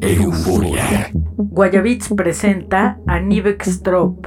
Euforia. Guayabits presenta a Nivex Trop.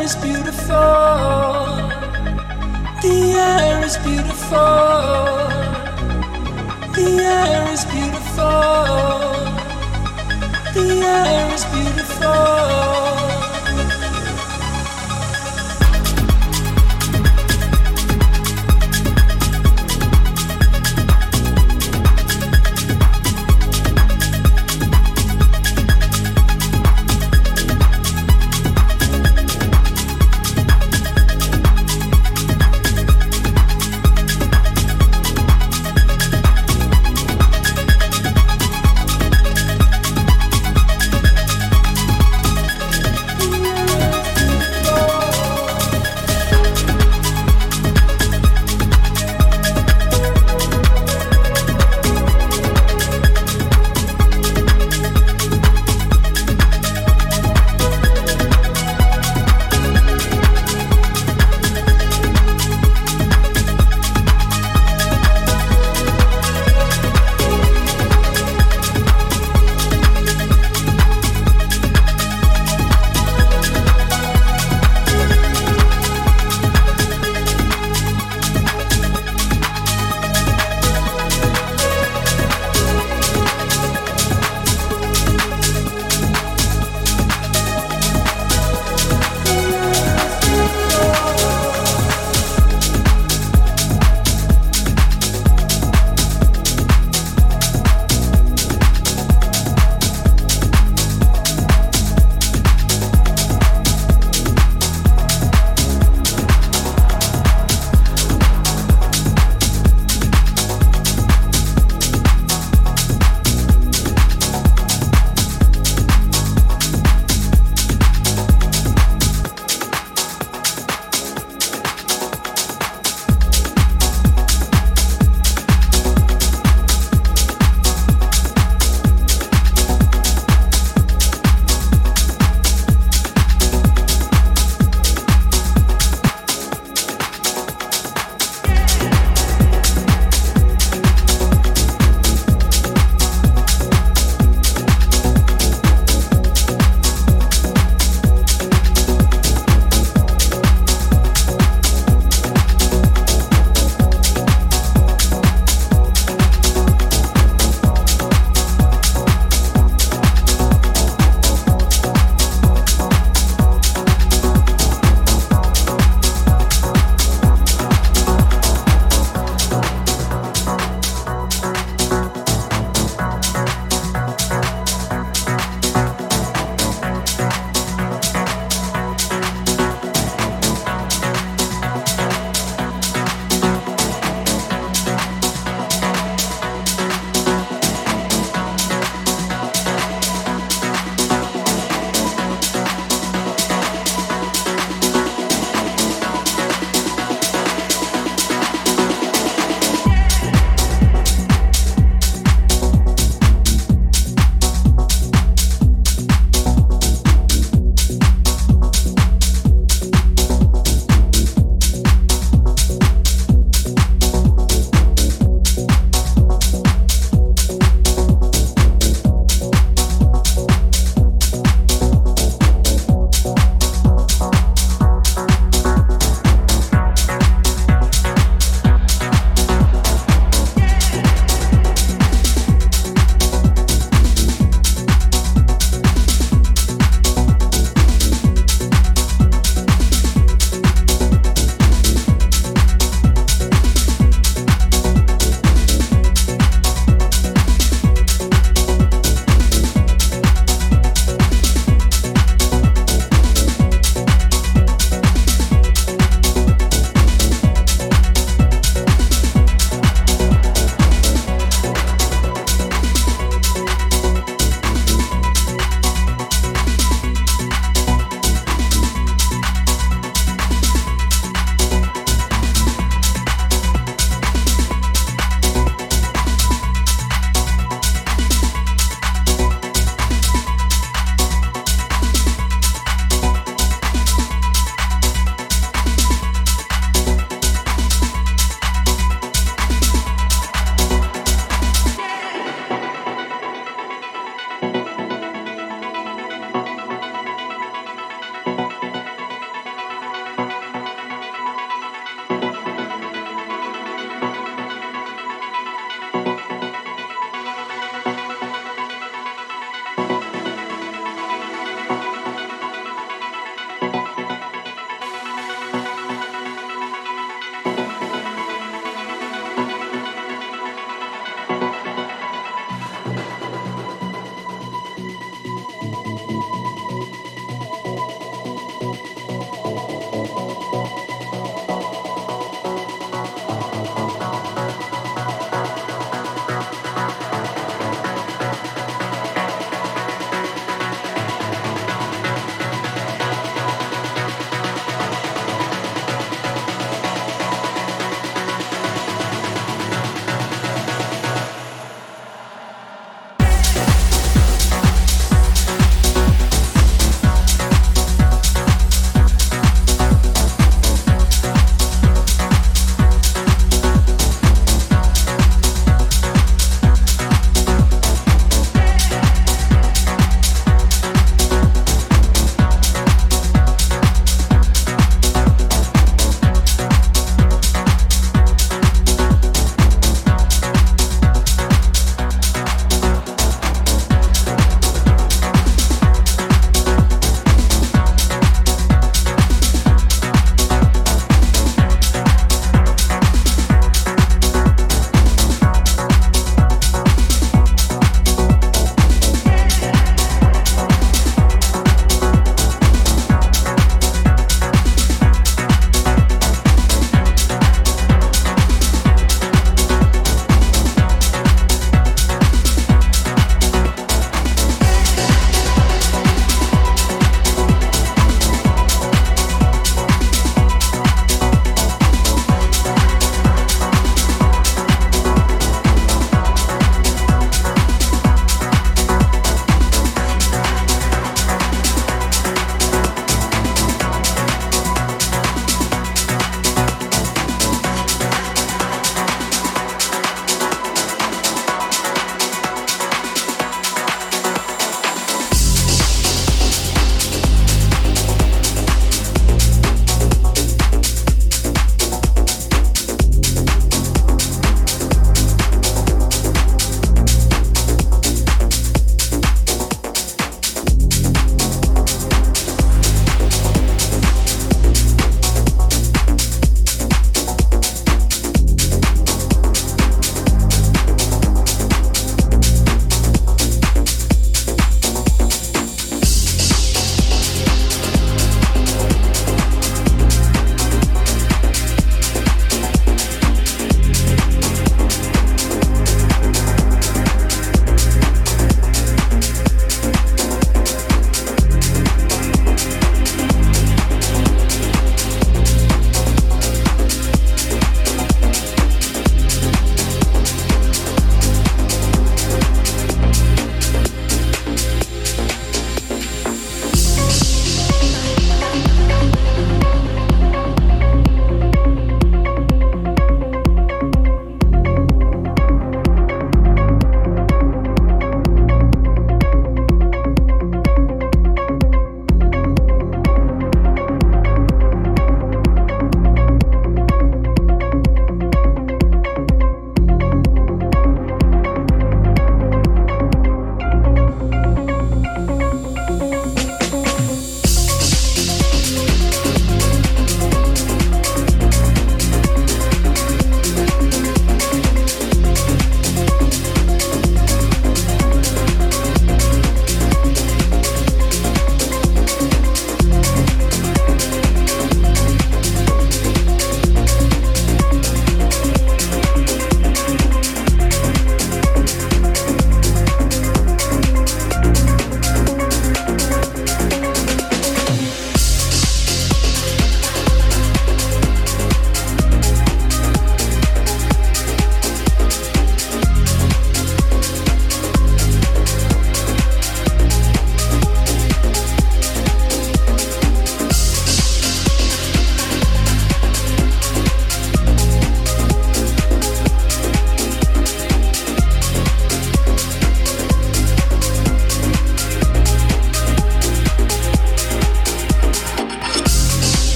air is beautiful. The air is beautiful. The air is beautiful. The air is beautiful.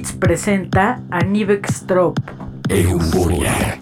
Guayabits presenta a Nivex Trop. Euforia.